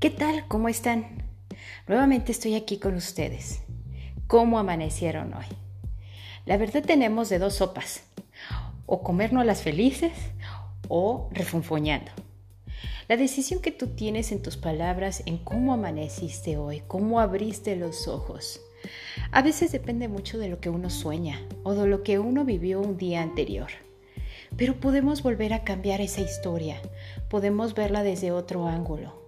¿Qué tal? ¿Cómo están? Nuevamente estoy aquí con ustedes. ¿Cómo amanecieron hoy? La verdad tenemos de dos sopas. O comernos las felices o refunfuñando. La decisión que tú tienes en tus palabras, en cómo amaneciste hoy, cómo abriste los ojos. A veces depende mucho de lo que uno sueña o de lo que uno vivió un día anterior. Pero podemos volver a cambiar esa historia, podemos verla desde otro ángulo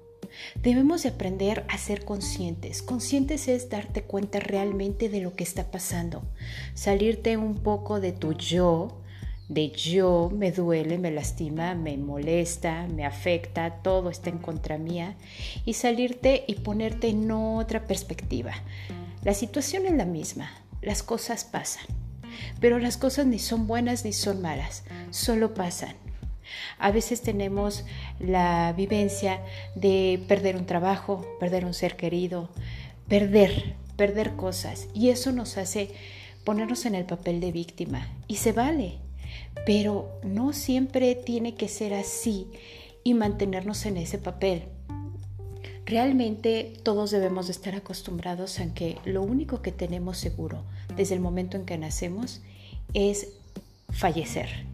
Debemos de aprender a ser conscientes. Conscientes es darte cuenta realmente de lo que está pasando, salirte un poco de tu yo, de yo me duele, me lastima, me molesta, me afecta, todo está en contra mía, y salirte y ponerte en otra perspectiva. La situación es la misma, las cosas pasan, pero las cosas ni son buenas ni son malas, solo pasan. A veces tenemos la vivencia de perder un trabajo, perder un ser querido, perder, perder cosas. Y eso nos hace ponernos en el papel de víctima. Y se vale, pero no siempre tiene que ser así y mantenernos en ese papel. Realmente todos debemos de estar acostumbrados a que lo único que tenemos seguro desde el momento en que nacemos es fallecer.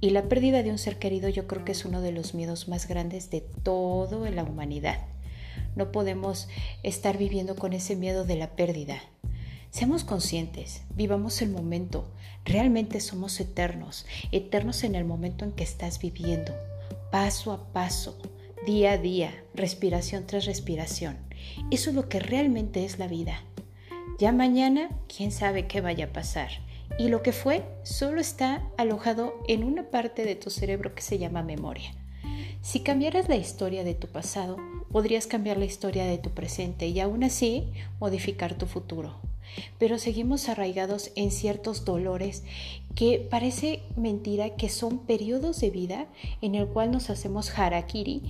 Y la pérdida de un ser querido yo creo que es uno de los miedos más grandes de toda la humanidad. No podemos estar viviendo con ese miedo de la pérdida. Seamos conscientes, vivamos el momento. Realmente somos eternos, eternos en el momento en que estás viviendo, paso a paso, día a día, respiración tras respiración. Eso es lo que realmente es la vida. Ya mañana, quién sabe qué vaya a pasar y lo que fue solo está alojado en una parte de tu cerebro que se llama memoria. Si cambiaras la historia de tu pasado, podrías cambiar la historia de tu presente y aún así modificar tu futuro. Pero seguimos arraigados en ciertos dolores que parece mentira que son periodos de vida en el cual nos hacemos harakiri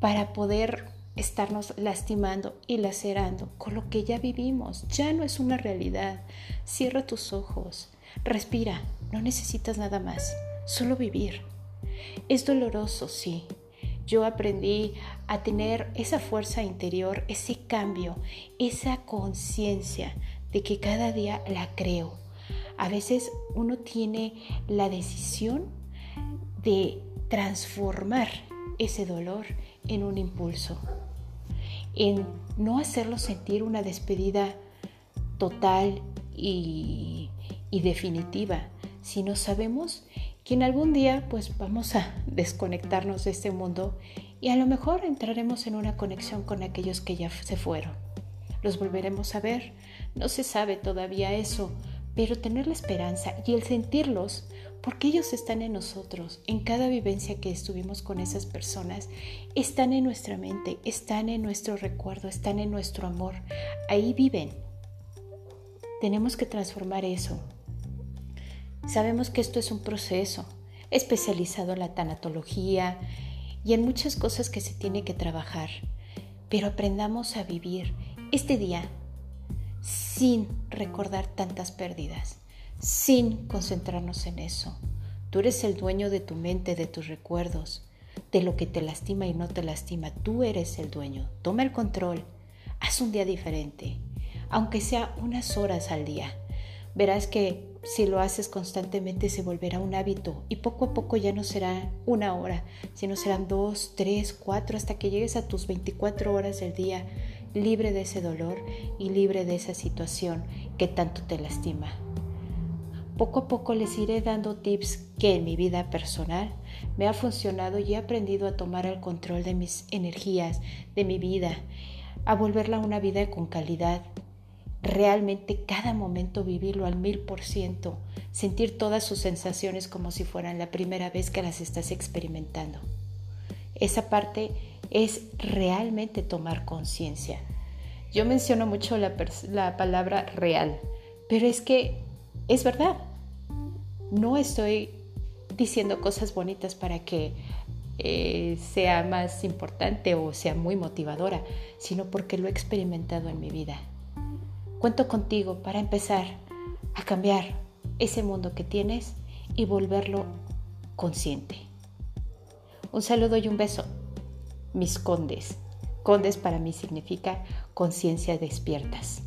para poder estarnos lastimando y lacerando con lo que ya vivimos. Ya no es una realidad. Cierra tus ojos, Respira, no necesitas nada más, solo vivir. Es doloroso, sí. Yo aprendí a tener esa fuerza interior, ese cambio, esa conciencia de que cada día la creo. A veces uno tiene la decisión de transformar ese dolor en un impulso, en no hacerlo sentir una despedida total y y definitiva, si no sabemos que algún día pues vamos a desconectarnos de este mundo y a lo mejor entraremos en una conexión con aquellos que ya se fueron. Los volveremos a ver, no se sabe todavía eso, pero tener la esperanza y el sentirlos, porque ellos están en nosotros, en cada vivencia que estuvimos con esas personas, están en nuestra mente, están en nuestro recuerdo, están en nuestro amor, ahí viven. Tenemos que transformar eso, Sabemos que esto es un proceso especializado en la tanatología y en muchas cosas que se tiene que trabajar, pero aprendamos a vivir este día sin recordar tantas pérdidas, sin concentrarnos en eso. Tú eres el dueño de tu mente, de tus recuerdos, de lo que te lastima y no te lastima. Tú eres el dueño. Toma el control. Haz un día diferente, aunque sea unas horas al día. Verás que si lo haces constantemente se volverá un hábito y poco a poco ya no será una hora, sino serán dos, tres, cuatro, hasta que llegues a tus 24 horas del día libre de ese dolor y libre de esa situación que tanto te lastima. Poco a poco les iré dando tips que en mi vida personal me ha funcionado y he aprendido a tomar el control de mis energías, de mi vida, a volverla una vida con calidad, realmente cada momento vivirlo al mil por ciento, sentir todas sus sensaciones como si fueran la primera vez que las estás experimentando. Esa parte es realmente tomar conciencia. Yo menciono mucho la, la, palabra real, pero es que es verdad. No estoy diciendo cosas bonitas para que eh, sea más importante o sea muy motivadora, sino porque lo he experimentado en mi vida. Cuento contigo para empezar a cambiar ese mundo que tienes y volverlo consciente. Un saludo y un beso, mis condes. Condes para mí significa conciencia despiertas.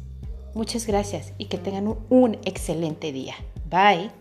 Muchas gracias y que tengan un, excelente día. Bye.